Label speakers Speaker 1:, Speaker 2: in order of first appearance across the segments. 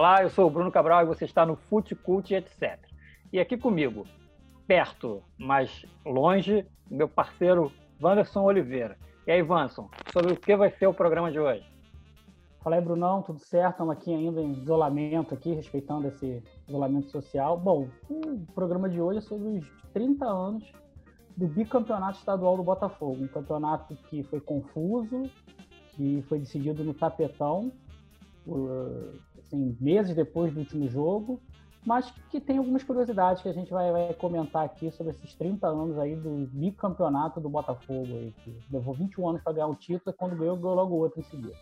Speaker 1: Olá, eu sou o Bruno Cabral e você está no Fute Cult etc. E aqui comigo, perto, mas longe, meu parceiro Wanderson Oliveira. E aí, Vanson, sobre o que vai ser o programa de hoje?
Speaker 2: Fala aí, Brunão, tudo certo? Estamos aqui ainda em isolamento, aqui, respeitando esse isolamento social. Bom, o programa de hoje é sobre os 30 anos do bicampeonato estadual do Botafogo. Um campeonato que foi confuso, que foi decidido no tapetão, assim, meses depois do último jogo, mas que tem algumas curiosidades que a gente vai, vai, comentar aqui sobre esses 30 anos aí do bicampeonato do Botafogo, aí, que levou 21 anos para ganhar o título, quando ganhou, ganhou logo outro em seguida.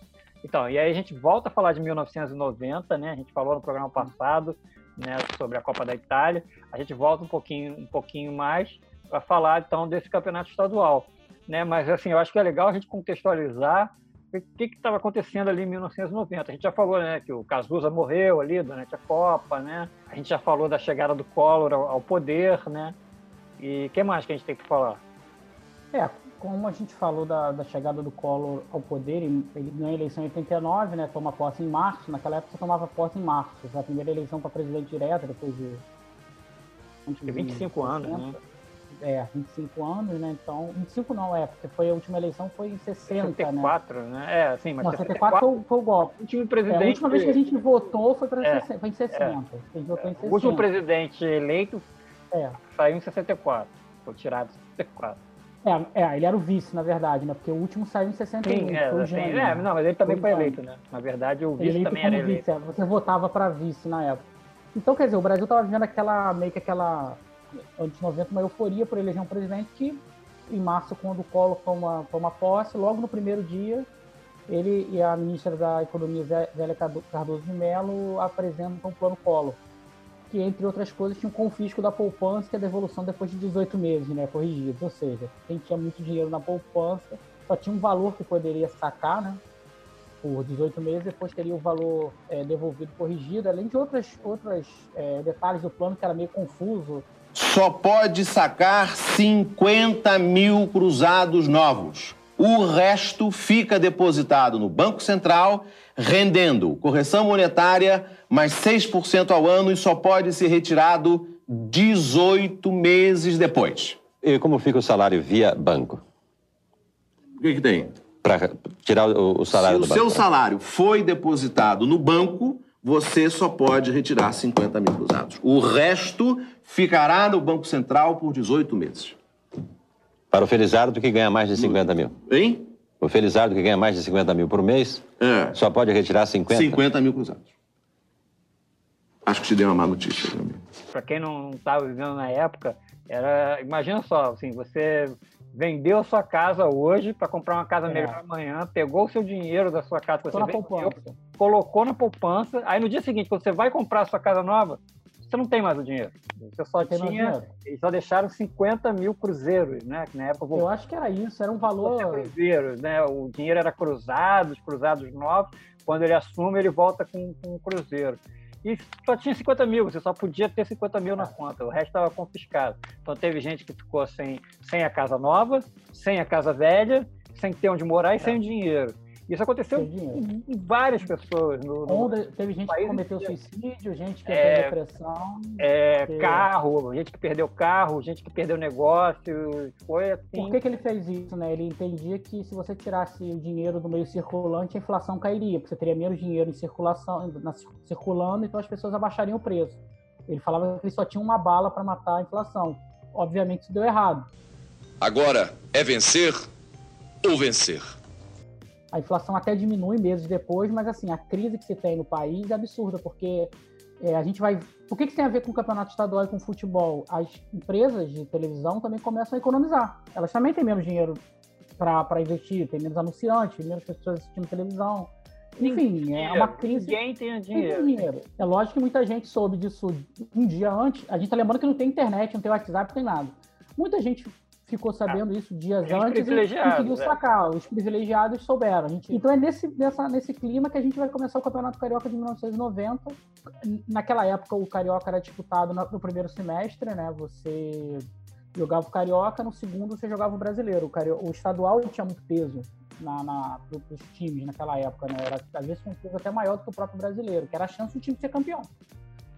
Speaker 1: Então, e aí a gente volta a falar de 1990, né? A gente falou no programa passado, né, sobre a Copa da Itália. A gente volta um pouquinho, um pouquinho mais para falar então desse campeonato estadual, né? Mas assim, eu acho que é legal a gente contextualizar o que estava acontecendo ali em 1990. A gente já falou, né, que o Cazuza morreu ali durante a Copa, né? A gente já falou da chegada do Collor ao, ao poder, né? E o que mais que a gente tem que falar?
Speaker 2: É, como a gente falou da, da chegada do Collor ao poder, ele ganhou a eleição em 89, né? Toma posse em março. Naquela época você tomava posse em março. Foi a primeira eleição para presidente direto, depois de.
Speaker 1: de 25 anos, né?
Speaker 2: É, 25 anos, né? Então, 25 não, é, porque foi a última eleição foi em 60,
Speaker 1: 64, né? né? É, assim, mas
Speaker 2: não, 74 foi, foi o golpe.
Speaker 1: O último presidente... É,
Speaker 2: a última vez que a gente votou foi, pra é, 60, foi em 60. É. A gente votou em 60.
Speaker 1: O último presidente eleito é. saiu em 64. Foi tirado em 64.
Speaker 2: É, é, ele era o vice, na verdade, né? Porque o último saiu em 61. Sim,
Speaker 1: é,
Speaker 2: foi o
Speaker 1: Gênio, é, não, mas ele também foi, foi eleito, né? Na verdade, o vice eleito também era eleito. Vice, é,
Speaker 2: você votava para vice na época. Então, quer dizer, o Brasil estava vivendo aquela, meio que aquela, de 90, uma euforia por eleger um presidente que, em março, quando o Collor toma, toma posse, logo no primeiro dia, ele e a ministra da Economia, Zélia Cardoso de Mello, apresentam o plano Collor que, entre outras coisas, tinha um confisco da poupança e a devolução depois de 18 meses, né, corrigidos. Ou seja, quem tinha muito dinheiro na poupança só tinha um valor que poderia sacar, né, por 18 meses, depois teria o valor é, devolvido corrigido, além de outras, outros é, detalhes do plano que era meio confuso.
Speaker 3: Só pode sacar 50 mil cruzados novos. O resto fica depositado no Banco Central, rendendo correção monetária mais 6% ao ano e só pode ser retirado 18 meses depois.
Speaker 4: E como fica o salário via banco?
Speaker 3: O que, que tem?
Speaker 4: Para tirar o, salário
Speaker 3: Se
Speaker 4: do
Speaker 3: banco. Se o seu salário foi depositado no banco, você só pode retirar 50 mil cruzados. O resto ficará no Banco Central por 18 meses.
Speaker 4: Para o Felizardo que ganha mais de 50 mil.
Speaker 3: Hein?
Speaker 4: O Felizardo que ganha mais de 50 mil por mês
Speaker 3: é.
Speaker 4: só pode retirar 50?
Speaker 3: 50 mil cruzados. Acho que te dei uma má notícia.
Speaker 1: Para quem não estava vivendo na época, era imagina só, assim, você vendeu sua casa hoje para comprar uma casa é. melhor amanhã, pegou o seu dinheiro da sua casa que você vendeu, colocou na poupança, aí no dia seguinte, quando você vai comprar a sua casa nova, você não tem mais o dinheiro. Você só tem tinha. Eles só deixaram 50 mil cruzeiros, né? Que na época
Speaker 2: eu acho que era isso, era um valor.
Speaker 1: Cruzeiros, né? O dinheiro era cruzado, os cruzados novos. Quando ele assume, ele volta com, com um cruzeiro. E só tinha 50 mil, você só podia ter 50 mil na conta, o resto estava confiscado. Então teve gente que ficou sem, sem a casa nova, sem a casa velha, sem ter onde morar e é. sem dinheiro. Isso aconteceu com várias pessoas. No, no
Speaker 2: teve gente que cometeu suicídio, gente que é, teve depressão.
Speaker 1: É, que... carro, gente que perdeu carro, gente que perdeu negócio. Foi assim.
Speaker 2: Por que, que ele fez isso? Né? Ele entendia que se você tirasse o dinheiro do meio circulante, a inflação cairia, porque você teria menos dinheiro em circulação, na, circulando, então as pessoas abaixariam o preço. Ele falava que ele só tinha uma bala para matar a inflação. Obviamente isso deu errado.
Speaker 5: Agora é vencer ou vencer.
Speaker 2: A inflação até diminui meses depois, mas assim, a crise que se tem no país é absurda, porque é, a gente vai. O que, que tem a ver com o campeonato estadual e com o futebol? As empresas de televisão também começam a economizar. Elas também têm menos dinheiro para investir, tem menos anunciantes, menos pessoas assistindo televisão. Enfim, é uma crise.
Speaker 1: Ninguém tem dinheiro.
Speaker 2: dinheiro. É lógico que muita gente soube disso um dia antes. A gente tá lembrando que não tem internet, não tem WhatsApp, não tem nada. Muita gente ficou sabendo ah, isso dias antes e conseguiu é. sacar. Os privilegiados souberam. Gente... Então é nesse, nessa, nesse clima que a gente vai começar o Campeonato Carioca de 1990. Naquela época o Carioca era disputado no primeiro semestre, né? Você jogava o Carioca, no segundo você jogava o Brasileiro. O, Cario... o estadual tinha muito peso. na, na, para os times naquela época, né? Era, às vezes, um peso até maior do que o próprio brasileiro, que era a chance do time ser campeão.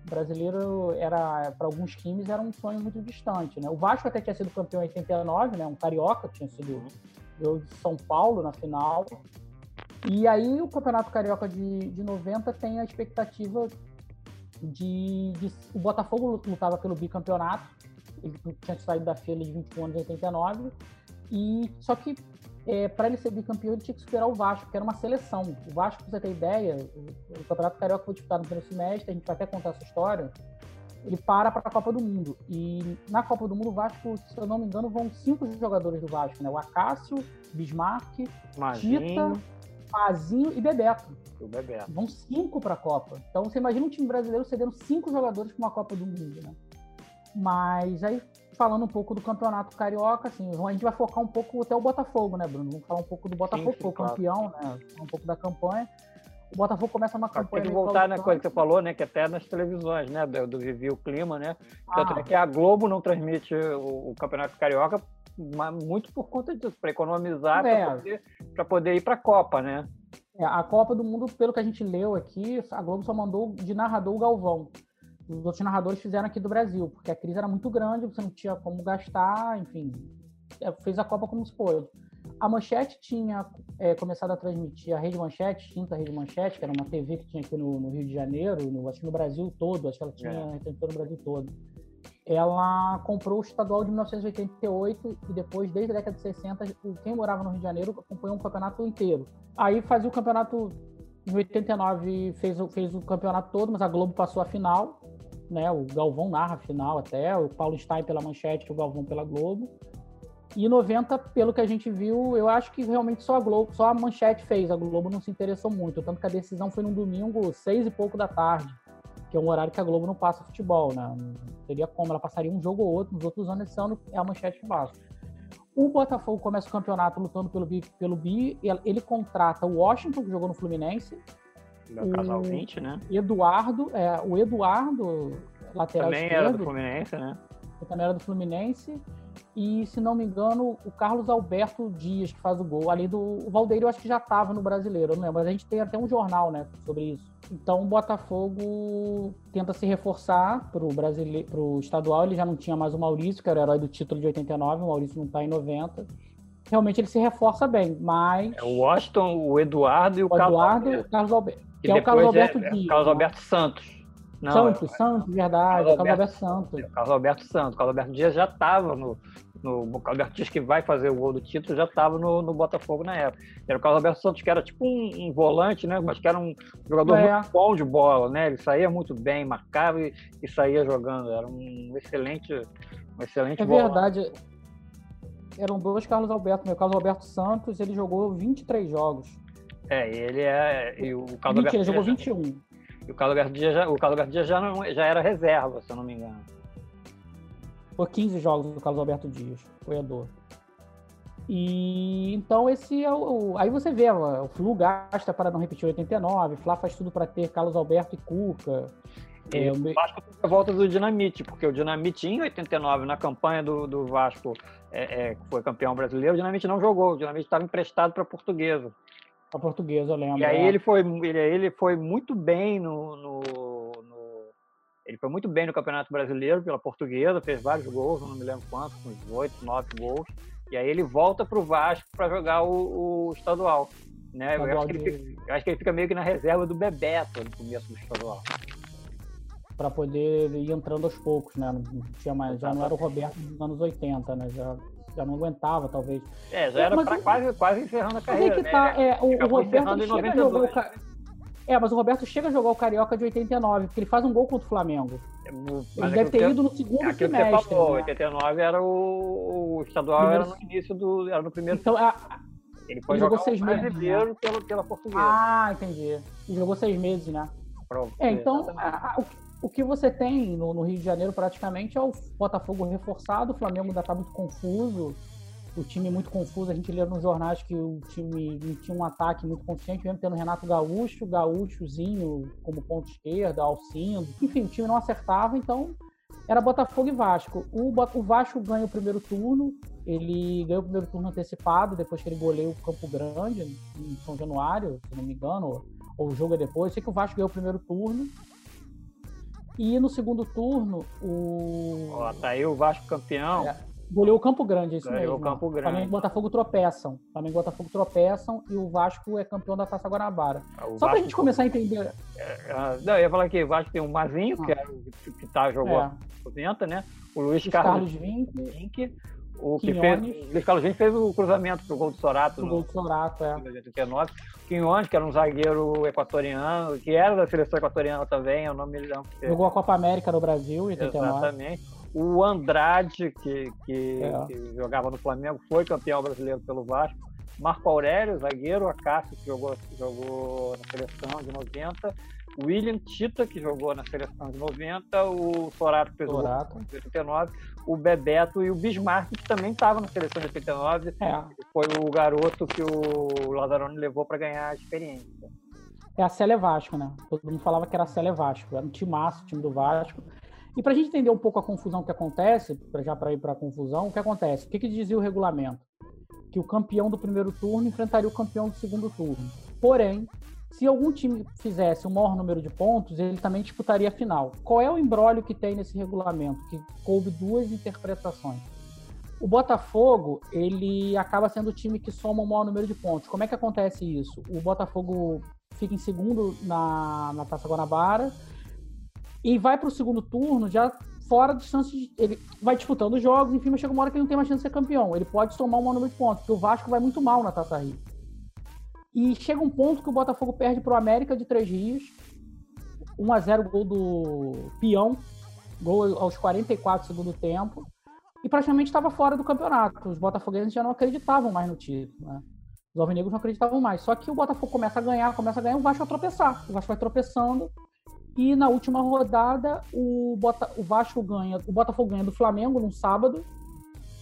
Speaker 2: O brasileiro era, para alguns times, era um sonho muito distante, né? O Vasco até tinha sido campeão em 89, né? Um carioca, tinha sido de São Paulo na final. E aí o Campeonato Carioca de, de 90 tem a expectativa de, de, O Botafogo lutava pelo bicampeonato, ele tinha saído da fila de 21 anos em 89, e só que é, para ele ser bicampeão ele tinha que superar o Vasco, que era uma seleção. O Vasco, para você ter ideia, o, o Campeonato Carioca foi disputado no primeiro semestre, a gente vai até contar essa história, ele para para a Copa do Mundo. E na Copa do Mundo, o Vasco, se eu não me engano, vão cinco jogadores do Vasco, né? O Acácio, Bismarck,
Speaker 1: Mazinho.
Speaker 2: Tita, Mazinho e Bebeto.
Speaker 1: O Bebeto.
Speaker 2: Vão cinco para a Copa. Então você imagina um time brasileiro cedendo cinco jogadores para uma Copa do Mundo, né? Mas aí, falando um pouco do campeonato carioca, assim, a gente vai focar um pouco até o Botafogo, né, Bruno? Vamos falar um pouco do Botafogo, que foi
Speaker 1: claro.
Speaker 2: campeão, né? Um pouco da campanha. O Botafogo começa uma campanha.
Speaker 1: tem que voltar na
Speaker 2: caótica.
Speaker 1: coisa que você falou, né? Que até nas televisões, né? Do, do Vivi o Clima, né? Tanto
Speaker 2: Ah.
Speaker 1: é que a Globo não transmite o, o Campeonato Carioca muito por conta disso, para economizar,
Speaker 2: É.
Speaker 1: para poder, poder ir para a Copa, né?
Speaker 2: É, a Copa do Mundo, pelo que a gente leu aqui, a Globo só mandou de narrador o Galvão. Os outros narradores fizeram aqui do Brasil, porque a crise era muito grande, você não tinha como gastar, enfim. é, Fez a Copa como se pôde. A Manchete tinha é, começado a transmitir, a Rede Manchete, extinta Rede Manchete, que era uma TV que tinha aqui no, no Rio de Janeiro, no- acho que no Brasil todo, acho que ela tinha
Speaker 1: É.
Speaker 2: no Brasil todo. Ela comprou o estadual de 1988 e depois, desde a década de 60, o- quem morava no Rio de Janeiro acompanhou um campeonato inteiro. Aí fazia o campeonato em 89 fez, fez o campeonato todo, mas a Globo passou a final, né? O Galvão narra a final até, o Paulo Stein pela manchete, o Galvão pela Globo. E em 90, pelo que a gente viu, eu acho que realmente só a Globo, só a manchete fez, a Globo não se interessou muito, tanto que a decisão foi num domingo, seis e pouco da tarde, que é um horário que a Globo não passa futebol, né? Não teria como, ela passaria um jogo ou outro, nos outros anos esse ano é a manchete que passa. O Botafogo começa o campeonato lutando pelo bi, pelo bi ele contrata o Washington, que jogou no Fluminense, O-
Speaker 1: casal 20, né?
Speaker 2: Eduardo, é, o Eduardo, lateral
Speaker 1: Também
Speaker 2: esquerdo,
Speaker 1: era do Fluminense, né?
Speaker 2: também era do Fluminense, e se não me engano, o Carlos Alberto Dias, que faz o gol, ali do o Valdeiro, eu acho que já estava no brasileiro, eu não lembro, mas a gente tem até um jornal, né, sobre isso. Então o Botafogo tenta se reforçar pro brasileiro, pro estadual, ele já não tinha mais o Maurício, que era o herói do título de 89, o Maurício não está em 90. Realmente ele se reforça bem, mas
Speaker 1: É o Washington, o Eduardo e o,
Speaker 2: o
Speaker 1: Carlos
Speaker 2: Eduardo,
Speaker 1: Alberto.
Speaker 2: Carlos Alberto,
Speaker 1: Que
Speaker 2: que é o Carlos
Speaker 1: depois
Speaker 2: Alberto
Speaker 1: é,
Speaker 2: Dias.
Speaker 1: Carlos
Speaker 2: né?
Speaker 1: Alberto Santos. Não,
Speaker 2: Santos,
Speaker 1: é-
Speaker 2: Santos, verdade,
Speaker 1: Carlos
Speaker 2: Carlos Alberto Santos.
Speaker 1: é o Carlos Alberto Santos. O Carlos Alberto Dias já estava no, no. O Carlos Alberto Dias que vai fazer o gol do título já estava no, no Botafogo na época. Era o Carlos Alberto Santos, que era tipo um, um volante, né? Mas que era um jogador
Speaker 2: É.
Speaker 1: muito bom de bola, né? Ele saía muito bem, marcava e, e saía jogando. Era um excelente. Um excelente
Speaker 2: É
Speaker 1: volante.
Speaker 2: verdade. Eram dois Carlos Alberto, meu Carlos Alberto Santos, ele jogou 23 jogos.
Speaker 1: É, ele é. E o Carlos
Speaker 2: Mentira, jogou
Speaker 1: Dias,
Speaker 2: 21.
Speaker 1: e o Carlos Dias já, o Carlos já, não, já era reserva, se eu não me engano.
Speaker 2: Foi 15 jogos do Carlos Alberto Dias, goleador. E então esse é o. Aí você vê, o Flu gasta para não repetir 89, Fla faz tudo para ter Carlos Alberto e Cuca.
Speaker 1: E
Speaker 2: É, o
Speaker 1: o Vasco teve a volta do Dinamite, porque o Dinamite em 89, na campanha do, do Vasco, é, é, que foi campeão brasileiro, o Dinamite não jogou, o Dinamite estava emprestado para a Portuguesa.
Speaker 2: A portuguesa, eu lembro.
Speaker 1: E aí
Speaker 2: é.
Speaker 1: ele foi, ele, ele foi muito bem no, no- no- Ele foi muito bem no Campeonato Brasileiro pela Portuguesa, fez vários gols, não me lembro quantos, uns 8, 9 gols. E aí ele volta para o Vasco para jogar o, o estadual. Né? Eu, acho que ele
Speaker 2: de-
Speaker 1: fica, eu acho que ele fica meio que na reserva do Bebeto no começo do estadual.
Speaker 2: para poder ir entrando aos poucos, né? Não tinha mais, já não era o Roberto dos anos 80, né? Já, já não aguentava, talvez.
Speaker 1: É, já
Speaker 2: É,
Speaker 1: era
Speaker 2: mas
Speaker 1: quase, quase encerrando a
Speaker 2: Mas
Speaker 1: carreira.
Speaker 2: aí que
Speaker 1: né?
Speaker 2: tá, é, o, o Roberto chega a jogar o
Speaker 1: 92.
Speaker 2: Ca- É, mas o Roberto chega a jogar o Carioca de 89, porque ele faz um gol contra o Flamengo.
Speaker 1: Mas
Speaker 2: Ele
Speaker 1: é
Speaker 2: deve ter
Speaker 1: você-
Speaker 2: ido no segundo
Speaker 1: É aquilo que
Speaker 2: trimestre.
Speaker 1: você falou,
Speaker 2: né?
Speaker 1: 89 era o, o estadual
Speaker 2: Primeiro-
Speaker 1: era no início do. Era no primeiro.
Speaker 2: Então, a-
Speaker 1: ele foi
Speaker 2: ele jogou
Speaker 1: jogar
Speaker 2: seis
Speaker 1: o
Speaker 2: meses,
Speaker 1: brasileiro pelo, pela portuguesa.
Speaker 2: ah, entendi. Ele jogou seis meses, né?
Speaker 1: Pronto,
Speaker 2: É, então, a- a- o, que- você tem no, no Rio de Janeiro praticamente é o Botafogo reforçado, o Flamengo ainda está muito confuso, o time muito confuso. A gente lê nos jornais que o time tinha um ataque muito consciente, mesmo tendo Renato Gaúcho, Gaúchozinho como ponto esquerda, Alcindo. Enfim, o time não acertava, então era Botafogo e Vasco. O, o Vasco ganha o primeiro turno, ele ganhou o primeiro turno antecipado, depois que ele goleia o Campo Grande, em São Januário, se não me engano, ou o jogo é depois. Sei que o Vasco ganhou o primeiro turno. E no segundo turno, o.
Speaker 1: Ó, tá aí o Vasco campeão. É,
Speaker 2: goleou o Campo Grande, é isso
Speaker 1: Goleou
Speaker 2: mesmo.
Speaker 1: o Campo Grande.
Speaker 2: Flamengo e Botafogo tropeçam. Flamengo e Botafogo tropeçam e o Vasco é campeão da Taça Guanabara.
Speaker 1: Ah, o
Speaker 2: Só pra
Speaker 1: Vasco-
Speaker 2: gente começar a entender.
Speaker 1: É, ah, não, eu ia falar que o Vasco tem o Mazinho, que, era o que tá, jogou
Speaker 2: É.
Speaker 1: a 90, né? O Luiz
Speaker 2: Os
Speaker 1: Carlos
Speaker 2: Carlos Vinck,
Speaker 1: O que
Speaker 2: Quinones.
Speaker 1: fez, Luiz Carlos Vinck fez o cruzamento pro gol do Sorato
Speaker 2: o gol do Sorato, é.
Speaker 1: 89. Quinhones, que era um zagueiro equatoriano, que era da seleção equatoriana também, eu não me lembro.
Speaker 2: Jogou a Copa América no Brasil, em 89.
Speaker 1: Exatamente. O Andrade, que, que,
Speaker 2: É.
Speaker 1: que jogava no Flamengo, foi campeão brasileiro pelo Vasco. Marco Aurélio, zagueiro, Acácio, que jogou, jogou na seleção de 90. William Tita, que jogou na seleção de 90. O Sorato, que
Speaker 2: Sorato.
Speaker 1: de 89. O Bebeto e o Bismarck, que também estava na seleção de 89.
Speaker 2: É.
Speaker 1: Foi o garoto que o Lazzaroni levou para ganhar a experiência.
Speaker 2: É a Célia Vasco, né? Todo mundo falava que era a Célia Vasco. Era um timaço, o time do Vasco. E pra gente entender um pouco a confusão que acontece, pra já para ir pra confusão, o que acontece? O que, que dizia o regulamento? Que o campeão do primeiro turno enfrentaria o campeão do segundo turno. Porém, se algum time fizesse o maior número de pontos, ele também disputaria a final. Qual é o embrólio que tem nesse regulamento? Que coube duas interpretações. O Botafogo, ele acaba sendo o time que soma o maior número de pontos. Como é que acontece isso? O Botafogo fica em segundo na, na Taça Guanabara e vai para o segundo turno já fora de chance de. Ele vai disputando os jogos, enfim, mas chega uma hora que ele não tem mais chance de ser campeão. Ele pode somar um maior número de pontos, porque o Vasco vai muito mal na Taça Rio. E chega um ponto que o Botafogo perde para o América de Três Rios. 1 a 0 gol do Peão, gol aos 44 do segundo tempo. E praticamente estava fora do campeonato. Os botafoguenses já não acreditavam mais no título. Né? Os alvinegros não acreditavam mais. Só que o Botafogo começa a ganhar, começa a ganhar, o Vasco vai tropeçar. O Vasco vai tropeçando. E na última rodada, o, Bota, o Vasco ganha, o Botafogo ganha do Flamengo no sábado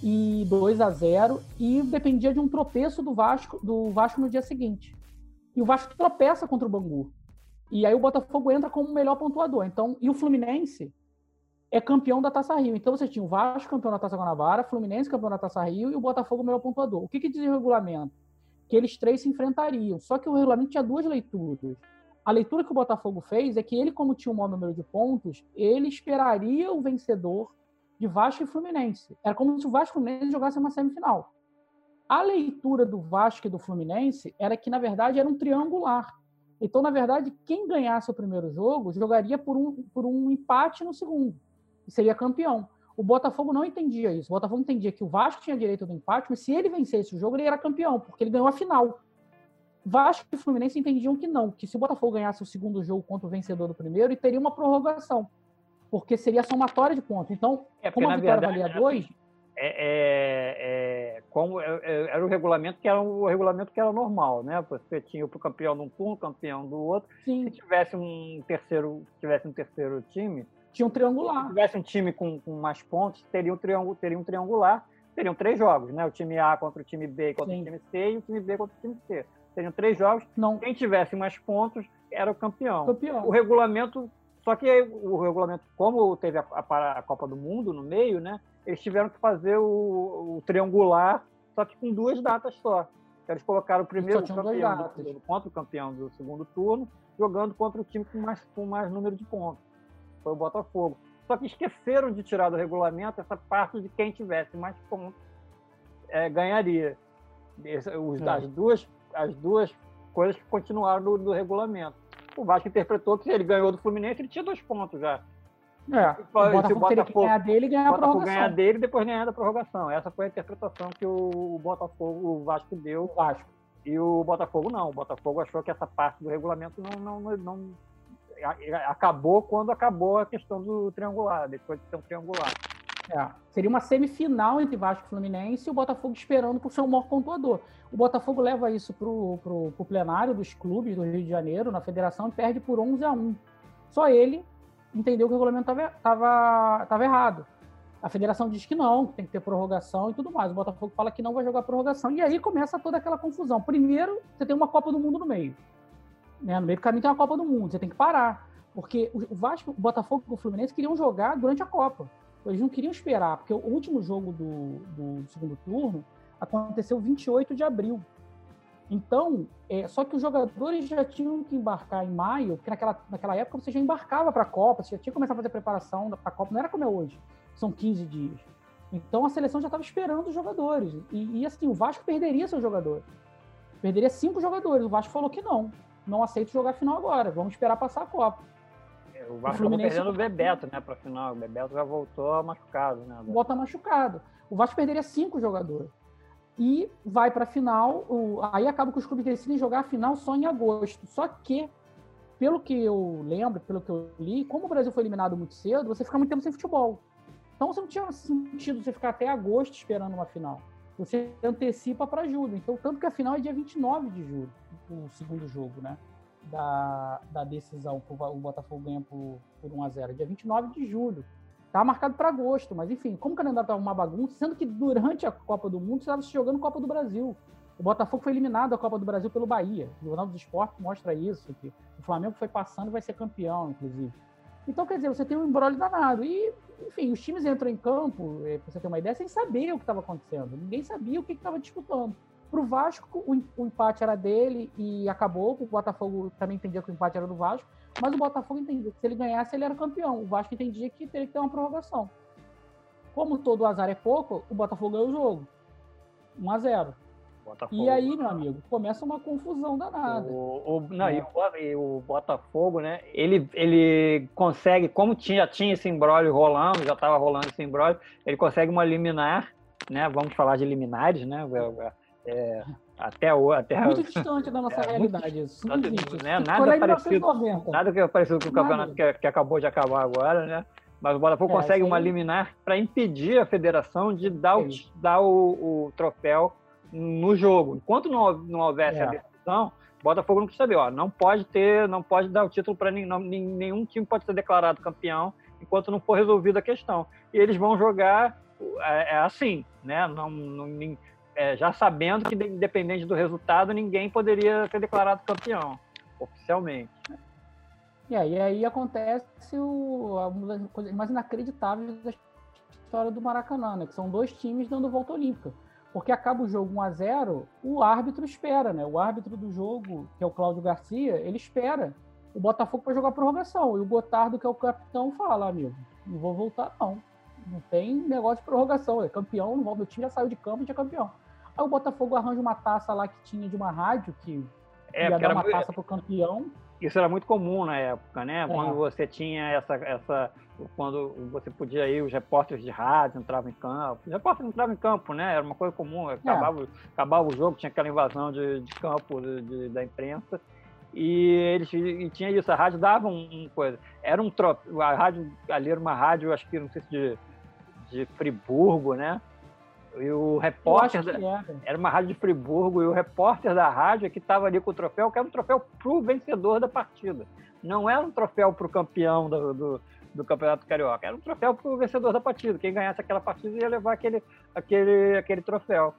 Speaker 2: e 2 a 0 e dependia de um tropeço do Vasco, do Vasco no dia seguinte. E o Vasco tropeça contra o Bangu. E aí o Botafogo entra como o melhor pontuador. Então, e o Fluminense é campeão da Taça Rio. Então você tinha o Vasco campeão da Taça Guanabara, Fluminense campeão da Taça Rio e o Botafogo melhor pontuador. O que, que dizia o regulamento? Que eles três se enfrentariam. Só que o regulamento tinha duas leituras. A leitura que o Botafogo fez é que ele, como tinha o maior número de pontos, ele esperaria o vencedor de Vasco e Fluminense. Era como se o Vasco e o Fluminense jogassem uma semifinal. A leitura do Vasco e do Fluminense era que, na verdade, era um triangular. Então, na verdade, quem ganhasse o primeiro jogo jogaria por um, por um empate no segundo e seria campeão. O Botafogo não entendia isso. O Botafogo entendia que o Vasco tinha direito do empate, mas se ele vencesse o jogo, ele era campeão, porque ele ganhou a final. Vasco e Fluminense entendiam que não, que se o Botafogo ganhasse o segundo jogo contra o vencedor do primeiro, ele teria uma prorrogação, porque seria somatória de pontos. Então,
Speaker 1: É,
Speaker 2: como a vitória
Speaker 1: verdade,
Speaker 2: valia dois,
Speaker 1: é, é, é, como é, é, era o regulamento que era o regulamento que era normal, né? Você tinha o campeão de um turno, campeão do outro. Se
Speaker 2: sim,
Speaker 1: tivesse um terceiro, se tivesse um terceiro time,
Speaker 2: tinha um
Speaker 1: se
Speaker 2: triangular.
Speaker 1: tivesse um time com, com mais pontos, teria um, triângulo, teria um triangular, teriam três jogos, né? O time A contra o time B contra
Speaker 2: Sim.
Speaker 1: o time C e o time B contra o time C. Seriam três jogos.
Speaker 2: Não,
Speaker 1: Quem tivesse mais pontos era o campeão.
Speaker 2: campeão.
Speaker 1: O regulamento, só que aí o regulamento, como teve a, a- a Copa do Mundo no meio, né? Eles tiveram que fazer o, o triangular, só que com duas datas só. Então, Eles colocaram o primeiro campeão do turno contra o campeão do segundo turno, jogando contra o time com mais, com mais número de pontos. Foi o Botafogo. Só que esqueceram de tirar do regulamento essa parte de quem tivesse mais pontos eh, ganharia. Os-
Speaker 2: É.
Speaker 1: as, duas, as duas coisas que continuaram no, no regulamento. O Vasco interpretou que se ele ganhou do Fluminense, ele tinha dois pontos já.
Speaker 2: É,
Speaker 1: Se
Speaker 2: o
Speaker 1: o
Speaker 2: Botafogo teria que
Speaker 1: Botafogo-
Speaker 2: ganhar dele e ganhar
Speaker 1: O
Speaker 2: a prorrogação.
Speaker 1: ganhar dele e depois ganhar da prorrogação. Essa foi a interpretação que o Botafogo, o Vasco deu.
Speaker 2: O Vasco.
Speaker 1: E o Botafogo não. O Botafogo achou que essa parte do regulamento não, não, não, não- acabou quando acabou a questão do triangular, depois de ter um triangular.
Speaker 2: É. Seria uma semifinal entre Vasco e Fluminense e o Botafogo esperando por ser o maior pontuador. O Botafogo leva isso pro, pro, pro plenário dos clubes do Rio de Janeiro, na federação, e perde por 11 a 1. Só ele entendeu que o regulamento estava errado. A federação diz que não, que tem que ter prorrogação e tudo mais. O Botafogo fala que não vai jogar prorrogação. E aí começa toda aquela confusão. Primeiro, você tem uma Copa do Mundo no meio. Né? No meio do caminho tem uma Copa do Mundo, você tem que parar. Porque o Vasco, o Botafogo e o Fluminense queriam jogar durante a Copa. Eles não queriam esperar, porque o último jogo do, do, do segundo turno aconteceu 28 de abril. Então, é, só que os jogadores já tinham que embarcar em maio, porque naquela, naquela época você já embarcava para a Copa, você já tinha que começar a fazer preparação para a Copa, não era como é hoje, são 15 dias. Então a seleção já estava esperando os jogadores. E, e, assim, o Vasco perderia seus jogadores. Perderia cinco jogadores. O Vasco falou que não. Não aceito jogar final agora. Vamos esperar passar a Copa.
Speaker 1: O Vasco o perdendo o Bebeto, né, para final. O Bebeto já voltou machucado, né?
Speaker 2: Volta machucado. O Vasco perderia cinco jogadores e vai para a final. O, aí acaba que os clubes decidem jogar a final só em agosto. Só que, pelo que eu lembro, pelo que eu li, como o Brasil foi eliminado muito cedo, você fica muito tempo sem futebol. Então você não tinha sentido você ficar até agosto esperando uma final. Você antecipa para julho. Então, tanto que a final é dia 29 de julho, o segundo jogo, né? Da, da decisão que o Botafogo ganha por, por 1 a 0 Dia 29 de julho. Estava marcado para agosto, mas enfim, como o calendário estava uma bagunça, sendo que durante a Copa do Mundo estava se jogando Copa do Brasil. O Botafogo foi eliminado da Copa do Brasil pelo Bahia. O Jornal dos Esportes mostra isso, que o Flamengo foi passando e vai ser campeão, inclusive. Então, quer dizer, você tem um embrolho danado. E, enfim, os times entram em campo, é, para você ter uma ideia, sem saber o que estava acontecendo. Ninguém sabia o que estava disputando. Para o Vasco, o, empate era dele e acabou. O Botafogo também entendia que o empate era do Vasco. Mas o Botafogo entendia que se ele ganhasse, ele era campeão. O Vasco entendia que teria que ter uma prorrogação. Como todo azar é pouco, o Botafogo ganhou o jogo. 1 a 0 Botafogo. E aí, meu amigo, começa uma confusão danada.
Speaker 1: O, o não, é. e, o, o, Botafogo, né? Ele, ele consegue, como tinha, tinha esse embrólio rolando, já estava rolando esse embrólio, ele consegue uma liminar, né? Vamos falar de liminares, né? É, é até o até
Speaker 2: muito distante da nossa é, realidade isso.
Speaker 1: Né? Nada parecido, nada que é parecido com o campeonato que, que, acabou de acabar agora, né? Mas o Botafogo é, consegue uma liminar para impedir a federação de dar, o, dar o, o, troféu no jogo. Enquanto não, não houvesse é. a decisão, o Botafogo não quis saber, ó, não pode ter, não pode dar o título para nenhum, nenhum time pode ser declarado campeão enquanto não for resolvida a questão. E eles vão jogar é, é assim, né? Não, não, é, já sabendo que, independente do resultado, ninguém poderia ser declarado campeão, oficialmente.
Speaker 2: E aí, acontece o, uma das coisas mais inacreditáveis da história do Maracanã, né? Que são dois times dando volta olímpica. Porque acaba o jogo 1 a 0 o árbitro espera, né? O árbitro do jogo, que é o Cláudio Garcia, ele espera o Botafogo para jogar prorrogação. E o Gotardo, que é o capitão, fala, amigo, não vou voltar, não. Não tem negócio de prorrogação. É campeão, não volta. O time já saiu de campo e é campeão. Aí o Botafogo arranja uma taça lá que tinha de uma rádio, que é, ia dar uma taça pro campeão.
Speaker 1: Isso era muito comum na época, né? É. Quando você tinha essa, essa. Quando você podia ir, os repórteres de rádio entravam em campo. Os repórteres entravam em campo, né? Era uma coisa comum. Acabava, é. acabava o jogo, tinha aquela invasão de, de campo de, de, da imprensa. E eles e tinha isso, a rádio dava um, um coisa. Era um troço. A rádio ali era uma rádio, acho que não sei se de, de Friburgo, né? E o repórter. Da, era. era. uma rádio de Friburgo, e o repórter da rádio é que estava ali com o troféu, que era um troféu para o vencedor da partida. Não era um troféu para o campeão do, do, do, Campeonato Carioca, era um troféu para o vencedor da partida. Quem ganhasse aquela partida ia levar aquele, aquele, aquele troféu.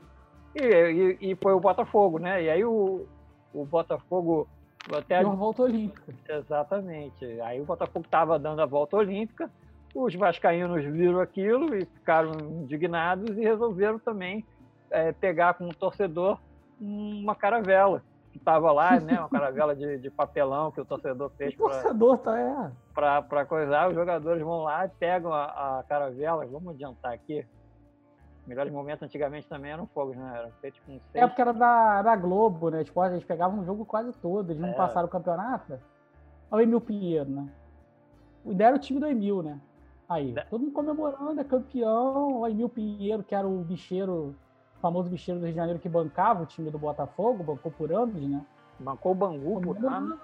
Speaker 1: E, e, e foi o Botafogo, né? E aí o, o Botafogo.
Speaker 2: Até... Deu uma volta olímpica.
Speaker 1: Exatamente. Aí o Botafogo estava dando a volta olímpica os vascaínos viram aquilo e ficaram indignados e resolveram também é, pegar como torcedor uma caravela que estava lá, né? Uma caravela de, de, papelão que o torcedor fez.
Speaker 2: O torcedor tá é.
Speaker 1: Para coisar, os jogadores vão lá e pegam a, a caravela. Vamos adiantar aqui. Melhores momentos antigamente também eram fogos, né? Eram feitos com seis...
Speaker 2: É porque era da, da Globo, né? Tipo, eles pegavam um jogo quase todo, eles não é. passaram o campeonato. Olha o Emil Pinheiro, né? O ideia era o time do Emil, né? Aí, né? todo mundo comemorando, é campeão. O Emil Pinheiro, que era o bicheiro, o famoso bicheiro do Rio de Janeiro que bancava o time do Botafogo, bancou por anos, né?
Speaker 1: Bancou o Bangu por ano.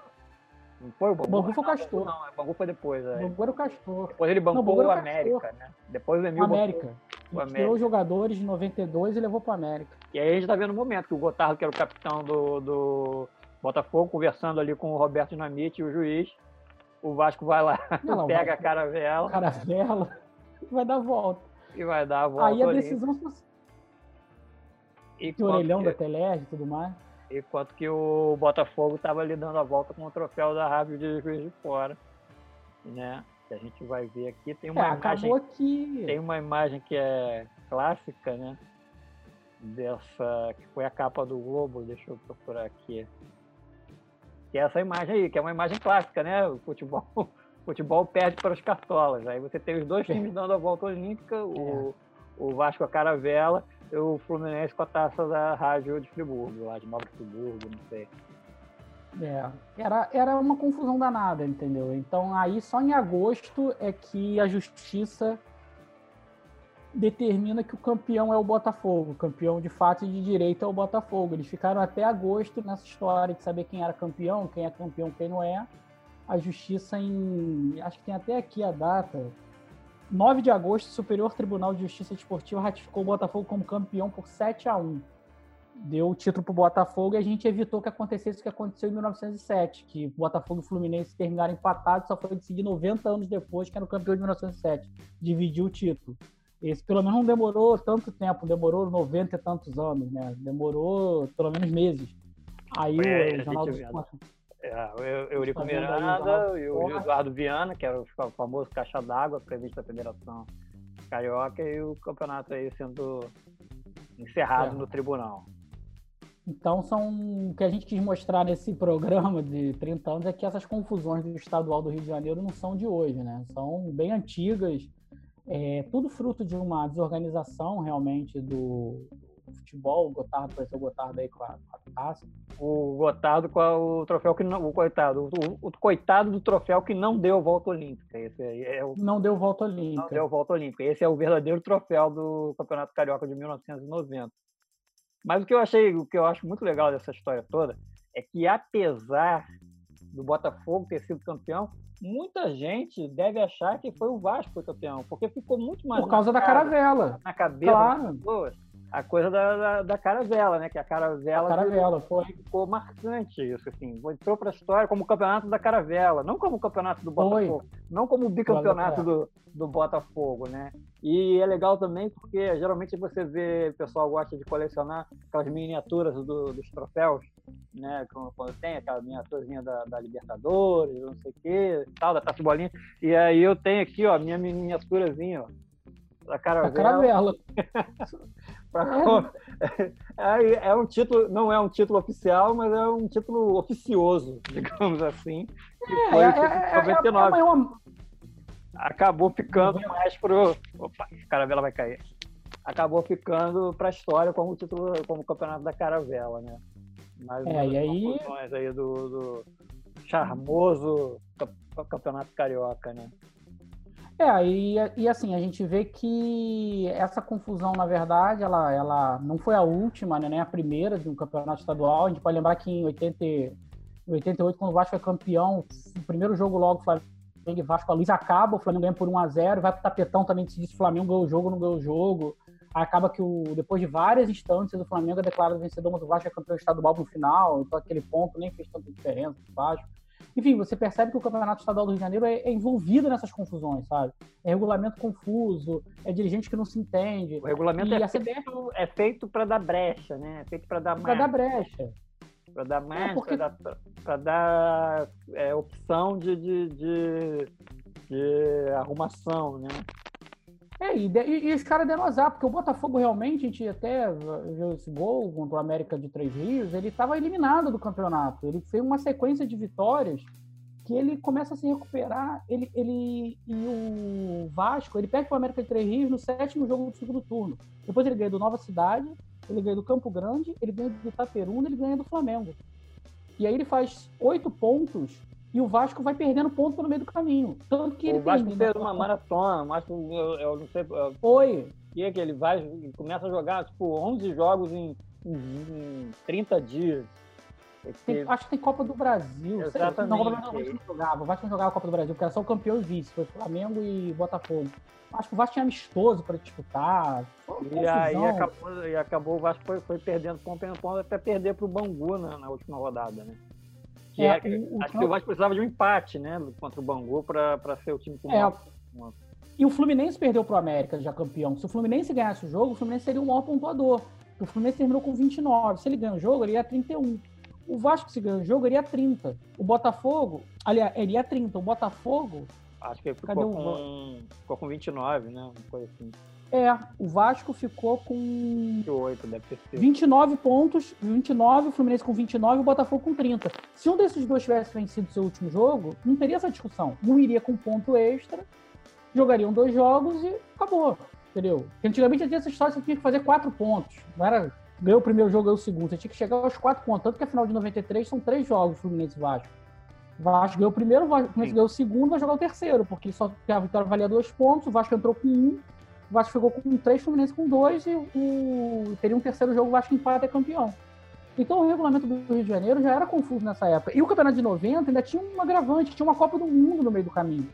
Speaker 1: Não foi o Bangu?
Speaker 2: Bangu foi o Castor.
Speaker 1: Não, o Bangu foi depois. É.
Speaker 2: O Bangu era o Castor.
Speaker 1: Depois ele bancou não, o, o América, né? Depois o Emil
Speaker 2: o América. O América. tirou os jogadores de 92 e levou para o América.
Speaker 1: E aí a gente tá vendo o momento que o Gotardo, que era o capitão do, do Botafogo, conversando ali com o Roberto Dinamite e o juiz, o Vasco vai lá, não, pega vai, a caravela.
Speaker 2: Caravela e vai dar a volta.
Speaker 1: E vai dar a volta.
Speaker 2: Aí a decisão. E o orelhão que... da Telege e tudo mais.
Speaker 1: Enquanto que o Botafogo estava ali dando a volta com o troféu da Rádio de Juiz de Fora. Né? que a gente vai ver aqui. Tem uma
Speaker 2: É,
Speaker 1: imagem,
Speaker 2: acabou que.
Speaker 1: tem uma imagem que é clássica, né? Dessa que foi a capa do Globo. Deixa eu procurar aqui. Que é essa imagem aí, que é uma imagem clássica, né? O futebol, o futebol perde para os cartolas. Aí você tem os dois times dando a volta olímpica, o, o Vasco a caravela e o Fluminense com a taça da Rádio de Friburgo, lá de Nova Friburgo, não sei.
Speaker 2: É, era, era uma confusão danada, entendeu? Então aí só em agosto é que a justiça determina que o campeão é o Botafogo, o campeão de fato e de direito é o Botafogo. Eles ficaram até agosto nessa história de saber quem era campeão, quem é campeão, quem não é. A justiça em, acho que tem até aqui a data, 9 de agosto, o Superior Tribunal de Justiça Desportiva ratificou o Botafogo como campeão por 7 a 1 deu o título para o Botafogo e a gente evitou que acontecesse o que aconteceu em 1907, que Botafogo e Fluminense terminaram empatados, só foi decidir 90 anos depois, que era o campeão de 1907, dividiu o título. Esse pelo menos não demorou tanto tempo, demorou 90 e tantos anos, né? Demorou pelo menos meses. Aí
Speaker 1: É,
Speaker 2: o Jornal
Speaker 1: gente
Speaker 2: do
Speaker 1: vê,
Speaker 2: Esporte
Speaker 1: É, Eu- Eurico Miranda e o? Eduardo Viana, que era o famoso caixa d'água previsto da Federação Carioca, e o campeonato aí sendo encerrado
Speaker 2: É.
Speaker 1: no tribunal.
Speaker 2: Então, são o que a gente quis mostrar nesse programa de 30 anos é que essas confusões do estadual do Rio de Janeiro não são de hoje, né? São bem antigas, é, tudo fruto de uma desorganização realmente do futebol. O Gotardo apareceu o Gotardo aí com a, com a taça.
Speaker 1: O Gotardo com a- o troféu que não. O coitado, o, o coitado do troféu que não deu volta olímpica. Esse aí é o
Speaker 2: Não deu volta
Speaker 1: não
Speaker 2: olímpica.
Speaker 1: deu volta olímpica. Esse é o verdadeiro troféu do Campeonato Carioca de 1990. Mas o que eu achei, o que eu acho muito legal dessa história toda é que apesar do Botafogo ter sido campeão, muita gente deve achar que foi o Vasco que foi campeão, porque ficou muito mais
Speaker 2: Por causa da caravela.
Speaker 1: na cabeça
Speaker 2: Claro.
Speaker 1: das pessoas a coisa da, da, da caravela, né? Que a caravela,
Speaker 2: A caravela, foi.
Speaker 1: ficou marcante isso, assim. Entrou para a história como o campeonato da caravela, não como o campeonato do Botafogo, não como o bicampeonato do, do Botafogo, né? E é legal também porque geralmente você vê, o pessoal gosta de colecionar aquelas miniaturas do- dos troféus, né? Quando, tem aquela miniaturazinha da, da Libertadores, não sei o quê, tal, da Taça Bolinha. E aí eu tenho aqui, ó, a minha miniaturazinha, ó. Da
Speaker 2: A
Speaker 1: caravela.
Speaker 2: caravela.
Speaker 1: Pra- É, é um título, não é um título oficial, mas é um título oficioso, digamos assim. Que
Speaker 2: É,
Speaker 1: foi
Speaker 2: é,
Speaker 1: o título
Speaker 2: é,
Speaker 1: de
Speaker 2: é,
Speaker 1: 99.
Speaker 2: é uma-
Speaker 1: Acabou ficando mais pro. Opa, a caravela vai cair. Acabou ficando para a história como título, como campeonato da caravela, né? Mas
Speaker 2: É, e aí-
Speaker 1: aí do, do charmoso campeonato carioca, né?
Speaker 2: É, e, e assim, a gente vê que essa confusão, na verdade, ela, ela não foi a última, né, a primeira de um campeonato estadual. A gente pode lembrar que em 80, em 88, quando o Vasco foi campeão, o primeiro jogo logo, Flamengo e Vasco, a luz acaba, o Flamengo ganha por 1x0, vai pro tapetão também, se diz o Flamengo ganhou o jogo, não ganhou o jogo. Acaba que, o, depois de várias instâncias, o Flamengo é declarado vencedor, mas o Vasco é campeão estadual no final, então aquele ponto nem fez tanta diferença pro Vasco. Enfim, você percebe que o Campeonato Estadual do Rio de Janeiro é, é envolvido nessas confusões, sabe? É regulamento confuso, é dirigente que não se entende.
Speaker 1: O regulamento é
Speaker 2: CBF
Speaker 1: feito, é feito para dar brecha, né? É feito para dar
Speaker 2: Pra dar brecha.
Speaker 1: para dar mais,
Speaker 2: porque-
Speaker 1: para dar, pra dar é, opção de, de, de, de arrumação, né?
Speaker 2: É, e, e- e os caras deram azar, porque o Botafogo realmente, a gente até viu esse gol contra o América de Três Rios, ele estava eliminado do campeonato. Ele fez uma sequência de vitórias que ele começa a se recuperar. Ele, ele e o Vasco, ele perde para o América de Três Rios no sétimo jogo do segundo turno. Depois ele ganha do Nova Cidade, ele ganha do Campo Grande, ele ganha do Itaperuna, ele ganha do Flamengo. E aí ele faz oito pontos e o Vasco vai perdendo ponto pelo meio do caminho. Tanto que ele
Speaker 1: o Vasco fez uma maratona, o Vasco, eu, eu não sei eu-
Speaker 2: Foi,
Speaker 1: que é que ele vai, ele começa a jogar tipo 11 jogos em, em, em 30 dias.
Speaker 2: Tem-
Speaker 1: Esse-
Speaker 2: acho que tem Copa do Brasil.
Speaker 1: Exatamente.
Speaker 2: Não, Copa do Brasil o Vasco não jogava. O Vasco não jogava a Copa do Brasil, porque era só o campeão e vice. Foi Flamengo e Botafogo. Acho que o Vasco tinha amistoso para disputar.
Speaker 1: E aí acabou, e acabou o Vasco foi, foi perdendo ponto, ponto, até perder para o Bangu na, na última rodada, né? Que
Speaker 2: É,
Speaker 1: é-
Speaker 2: o- o-
Speaker 1: acho que o Vasco precisava de um empate, né? Contra o Bangu para ser o time com
Speaker 2: É, E o Fluminense perdeu pro América já campeão. Se o Fluminense ganhasse o jogo, o Fluminense seria o maior pontuador. O Fluminense terminou com 29. Se ele ganha o jogo, ele ia 31. O Vasco, se ganha o jogo, ele ia 30. O Botafogo, aliás, ele ia 30. O Botafogo
Speaker 1: Acho que ele
Speaker 2: Cadê
Speaker 1: ficou
Speaker 2: o
Speaker 1: com, ficou com 29, né? Uma coisa assim.
Speaker 2: É, o Vasco ficou com
Speaker 1: 28, deve ter sido.
Speaker 2: 29 pontos, 29, o Fluminense com 29 e o Botafogo com 30. Se um desses dois tivesse vencido seu último jogo, não teria essa discussão. Um iria com ponto extra, jogariam dois jogos e acabou, entendeu? Porque antigamente tinha essa história, você tinha que fazer quatro pontos. Não era ganhou o primeiro jogo, ganhou o segundo. Você tinha que chegar aos quatro pontos. Tanto que a final de 93 são três jogos, Fluminense e Vasco. Vasco ganhou o primeiro, o Vasco Fluminense
Speaker 1: Sim.
Speaker 2: ganhou o segundo, vai jogar o terceiro, porque só a vitória valia dois pontos, o Vasco entrou com um, o Vasco ficou com três, o Fluminense com dois, e o, teria um terceiro jogo, o Vasco empata é campeão. Então o regulamento do Rio de Janeiro já era confuso nessa época. E o campeonato de 90 ainda tinha um agravante, tinha uma Copa do Mundo no meio do caminho.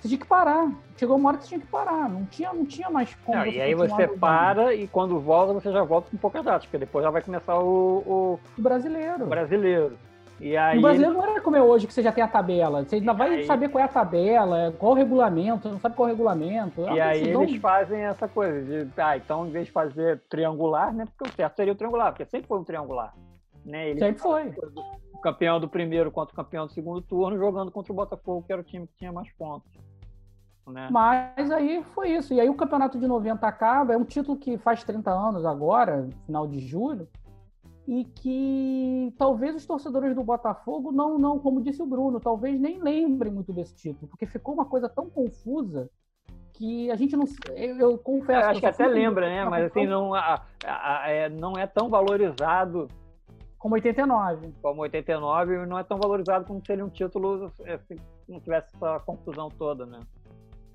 Speaker 2: Você tinha que parar. Chegou uma hora que você tinha que parar. Não tinha, não tinha mais como.
Speaker 1: Não, e aí você para e quando volta, você já volta com poucas datas, porque depois já vai começar o,
Speaker 2: O brasileiro.
Speaker 1: o brasileiro. E
Speaker 2: E
Speaker 1: aí.
Speaker 2: o brasileiro não era como é hoje, que você já tem a tabela. Você ainda vai
Speaker 1: aí-
Speaker 2: saber qual é a tabela, qual o regulamento, não sabe qual é o regulamento.
Speaker 1: E aí
Speaker 2: confusão.
Speaker 1: eles fazem essa coisa de, ah, então em vez de fazer triangular, né? Porque o certo seria o triangular, porque sempre foi um triangular. Né? Eles
Speaker 2: Sempre foi.
Speaker 1: o campeão do primeiro contra o campeão do segundo turno, jogando contra o Botafogo, que era o time que tinha mais pontos. Né?
Speaker 2: Mas aí foi isso. E aí o campeonato de 90 acaba, é um título que faz 30 anos agora, final de julho, e que talvez os torcedores do Botafogo não, não, como disse o Bruno, talvez nem lembrem muito desse título, porque ficou uma coisa tão confusa que a gente não. Eu, eu confesso.
Speaker 1: Eu acho que até lembra, né? Mas assim, não, a- a- é, não é tão valorizado
Speaker 2: Como 89.
Speaker 1: como 89 e não é tão valorizado como seria um título é, se não tivesse essa confusão toda, né?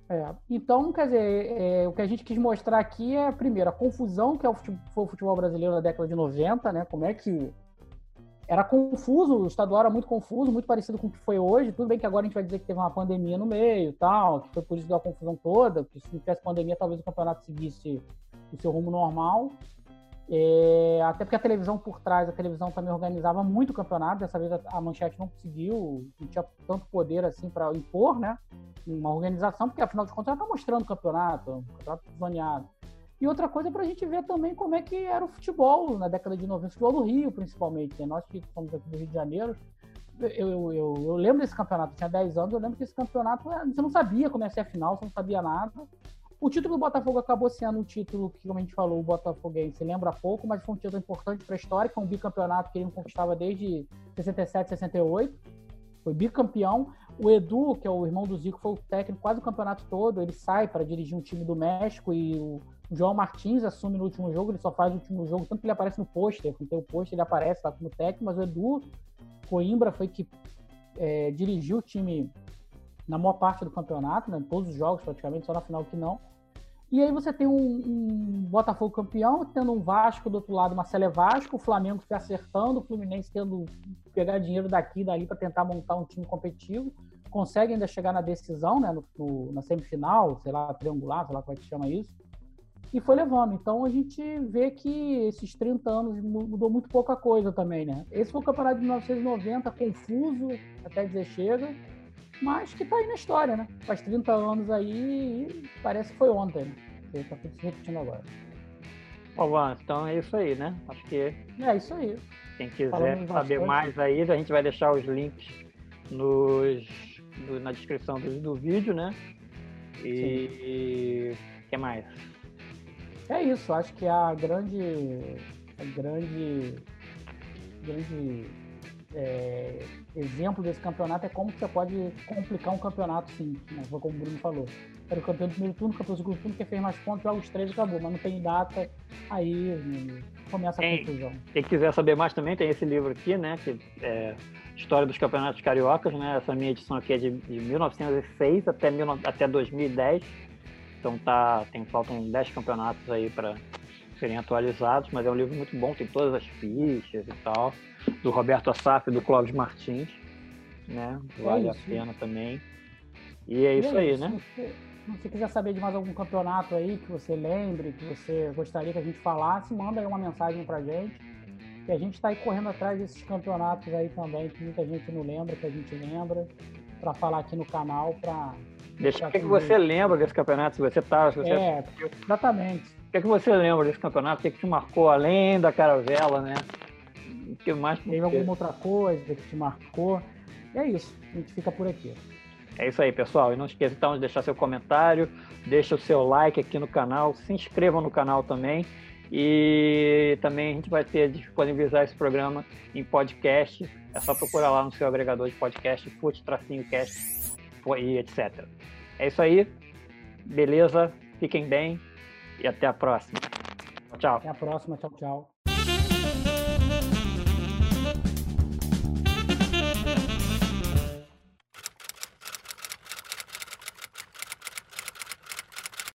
Speaker 2: É, então, quer dizer, é, o que a gente quis mostrar aqui é, primeiro, a confusão que é o fute- foi o futebol brasileiro na década de 90, né? Como é que era confuso, o estadual era muito confuso, muito parecido com o que foi hoje. Tudo bem que agora a gente vai dizer que teve uma pandemia no meio tal, que foi por isso que deu a confusão toda, que se não tivesse pandemia, talvez o campeonato seguisse o seu rumo normal. É, até porque a televisão por trás, a televisão também organizava muito o campeonato. Dessa vez a, manchete não conseguiu, não tinha tanto poder assim para impor, né? Uma organização, porque afinal de contas ela está mostrando o campeonato, um campeonato zoneado. E outra coisa para a gente ver também como é que era o futebol na década de 90, o futebol do Rio principalmente. Né? Nós que somos aqui do Rio de Janeiro, eu, eu, eu, eu lembro desse campeonato, eu tinha 10 anos, eu lembro que esse campeonato você não sabia como ia ser a final, você não sabia nada. O título do Botafogo acabou sendo um título que, como a gente falou, o Botafoguense lembra pouco, mas foi um título importante para a história, que é um bicampeonato que ele não conquistava desde 67, 68. Foi bicampeão. O Edu, que é o irmão do Zico, foi o técnico quase o campeonato todo. Ele sai para dirigir um time do México e o João Martins assume no último jogo. Ele só faz o último jogo, tanto que ele aparece no pôster. Quando tem o pôster, ele aparece lá como técnico, mas o Edu Coimbra foi que é, dirigiu o time na maior parte do campeonato, né? Todos os jogos praticamente, só na final que não. E aí você tem um, um Botafogo campeão, tendo um Vasco do outro lado, Marcelo é Vasco, o Flamengo se acertando, o Fluminense tendo que pegar dinheiro daqui e dali para tentar montar um time competitivo. Consegue ainda chegar na decisão, né? No, no- na semifinal, sei lá, triangular, sei lá como é que chama isso. E foi levando. Então a gente vê que esses 30 anos mu- mudou muito pouca coisa também, né? Esse foi o campeonato de 1990, confuso, até dizer chega mas que tá aí na história, né? Faz 30 anos aí e parece que foi ontem, né? Porque tá tudo se repetindo agora.
Speaker 1: Bom, então é isso aí, né? Acho que
Speaker 2: É isso aí.
Speaker 1: quem quiser
Speaker 2: Falamos
Speaker 1: saber
Speaker 2: bastante.
Speaker 1: mais aí, a gente vai deixar os links nos, no- na descrição do, do vídeo, né? E o que mais?
Speaker 2: É isso, acho que a grande. A grande. grande é, exemplo desse campeonato é como você pode complicar um campeonato simples, né? Foi como o Bruno falou. Era o campeão do primeiro turno, campeão do segundo turno, que fez mais pontos, joga os três e acabou, mas não tem data, aí hum, começa a
Speaker 1: Tem.
Speaker 2: confusão.
Speaker 1: Quem quiser saber mais também, tem esse livro aqui, né? Que é História dos Campeonatos Cariocas, né? Essa minha edição aqui é de, de 1906 até, 19 até 2010. Então tá, tem, faltam 10 campeonatos aí para serem atualizados, mas é um livro muito bom, tem todas as fichas e tal, do Roberto Assaf e do Clóvis Martins, né? Vale a
Speaker 2: isso.
Speaker 1: pena também. E é isso
Speaker 2: E
Speaker 1: aí,
Speaker 2: Se
Speaker 1: né?
Speaker 2: se você quiser saber de mais algum campeonato aí que você lembre, que você gostaria que a gente falasse, manda aí uma mensagem pra gente. Que a gente está aí correndo atrás desses campeonatos aí também, que muita gente não lembra, que a gente lembra, para falar aqui no canal, para.
Speaker 1: Deixa o que, que você lembra desse campeonato, se você tá, se você
Speaker 2: É, exatamente.
Speaker 1: O que, é que você lembra desse campeonato? O que, é que te marcou além da caravela, né? Que mais?
Speaker 2: Teve alguma outra coisa que te marcou. E é isso. A gente fica por aqui.
Speaker 1: É isso aí, pessoal. E não esqueça então de deixar seu comentário, deixa o seu like aqui no canal, se inscrevam no canal também. E também a gente vai ter disponibilizar esse programa em podcast. É só procurar lá no seu agregador de podcast, fute, tracinho, cast e etc. É isso aí. Beleza? Fiquem bem e até a próxima. Tchau.
Speaker 2: Até a próxima. Tchau, tchau.